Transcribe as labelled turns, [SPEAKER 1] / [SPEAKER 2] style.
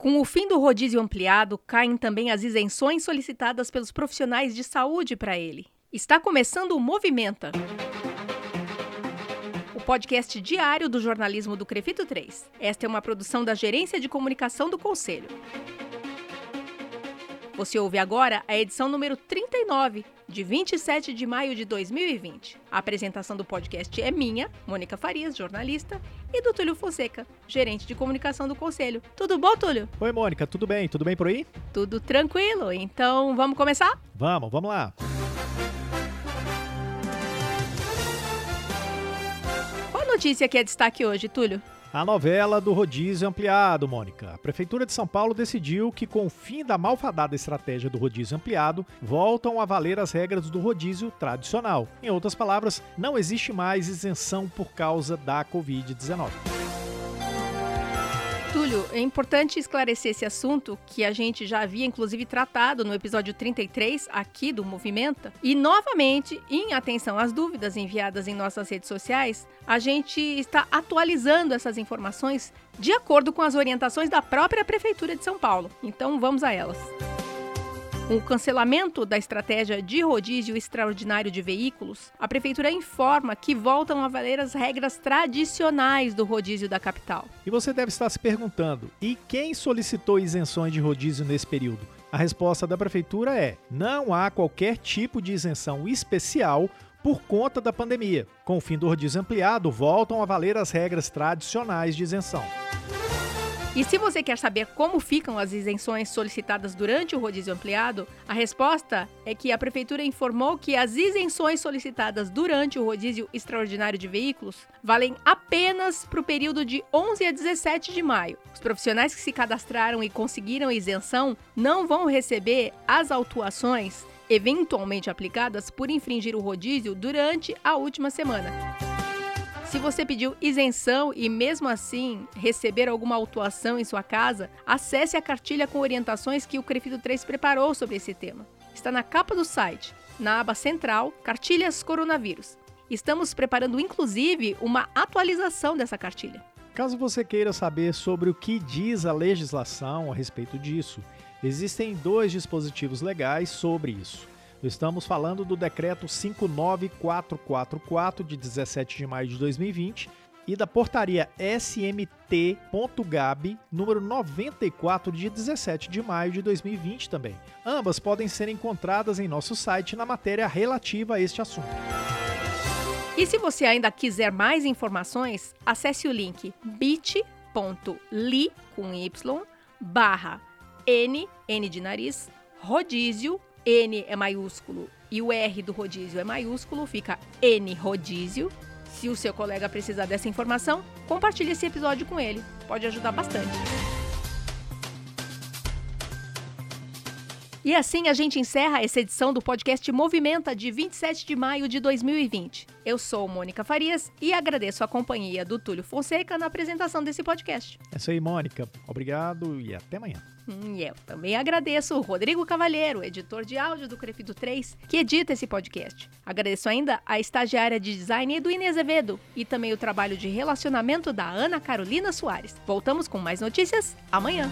[SPEAKER 1] Com o fim do rodízio ampliado, caem também as isenções solicitadas pelos profissionais de saúde para ele. Está começando o Movimenta. O podcast diário do jornalismo do Crefito 3. Esta é uma produção da Gerência de Comunicação do Conselho. Você ouve agora a edição número 39, de 27 de maio de 2020. A apresentação do podcast é minha, Mônica Farias, jornalista, e do Túlio Fonseca, gerente de comunicação do Conselho. Tudo bom, Túlio?
[SPEAKER 2] Oi, Mônica, tudo bem? Tudo bem por aí?
[SPEAKER 1] Tudo tranquilo. Então, vamos começar?
[SPEAKER 2] Vamos, vamos lá.
[SPEAKER 1] Qual notícia que é destaque hoje, Túlio?
[SPEAKER 2] A novela do rodízio ampliado, Mônica. A Prefeitura de São Paulo decidiu que, com o fim da malfadada estratégia do rodízio ampliado, voltam a valer as regras do rodízio tradicional. Em outras palavras, não existe mais isenção por causa da Covid-19.
[SPEAKER 1] É importante esclarecer esse assunto que a gente já havia inclusive tratado no episódio 33 aqui do Movimenta. E novamente, em atenção às dúvidas enviadas em nossas redes sociais, a gente está atualizando essas informações de acordo com as orientações da própria Prefeitura de São Paulo. Então vamos a elas. Com o cancelamento da estratégia de rodízio extraordinário de veículos, a Prefeitura informa que voltam a valer as regras tradicionais do rodízio da capital.
[SPEAKER 2] E você deve estar se perguntando: e quem solicitou isenções de rodízio nesse período? A resposta da Prefeitura é: não há qualquer tipo de isenção especial por conta da pandemia. Com o fim do rodízio ampliado, voltam a valer as regras tradicionais de isenção.
[SPEAKER 1] E se você quer saber como ficam as isenções solicitadas durante o rodízio ampliado, a resposta é que a Prefeitura informou que as isenções solicitadas durante o rodízio extraordinário de veículos valem apenas para o período de 11 a 17 de maio. Os profissionais que se cadastraram e conseguiram isenção não vão receber as autuações eventualmente aplicadas por infringir o rodízio durante a última semana. Se você pediu isenção e mesmo assim receber alguma autuação em sua casa, acesse a cartilha com orientações que o Crefito 3 preparou sobre esse tema. Está na capa do site, na aba central, Cartilhas Coronavírus. Estamos preparando inclusive uma atualização dessa cartilha.
[SPEAKER 2] Caso você queira saber sobre o que diz a legislação a respeito disso, existem dois dispositivos legais sobre isso. Estamos falando do decreto 59444 de 17 de maio de 2020 e da portaria SMT.gab número 94 de 17 de maio de 2020 também. Ambas podem ser encontradas em nosso site na matéria relativa a este assunto.
[SPEAKER 1] E se você ainda quiser mais informações, acesse o link bit.ly com y barra n, n de nariz, rodízio N é maiúsculo e o R do rodízio é maiúsculo, fica N rodízio. Se o seu colega precisar dessa informação, compartilhe esse episódio com ele. Pode ajudar bastante. E assim a gente encerra essa edição do podcast Movimenta de 27 de maio de 2020. Eu sou Mônica Farias e agradeço a companhia do Túlio Fonseca na apresentação desse podcast.
[SPEAKER 2] É isso aí, Mônica. Obrigado e até amanhã.
[SPEAKER 1] Hum, e eu também agradeço o Rodrigo Cavalheiro, editor de áudio do Crefito 3, que edita esse podcast. Agradeço ainda a estagiária de design Eduine Azevedo e também o trabalho de relacionamento da Ana Carolina Soares. Voltamos com mais notícias amanhã.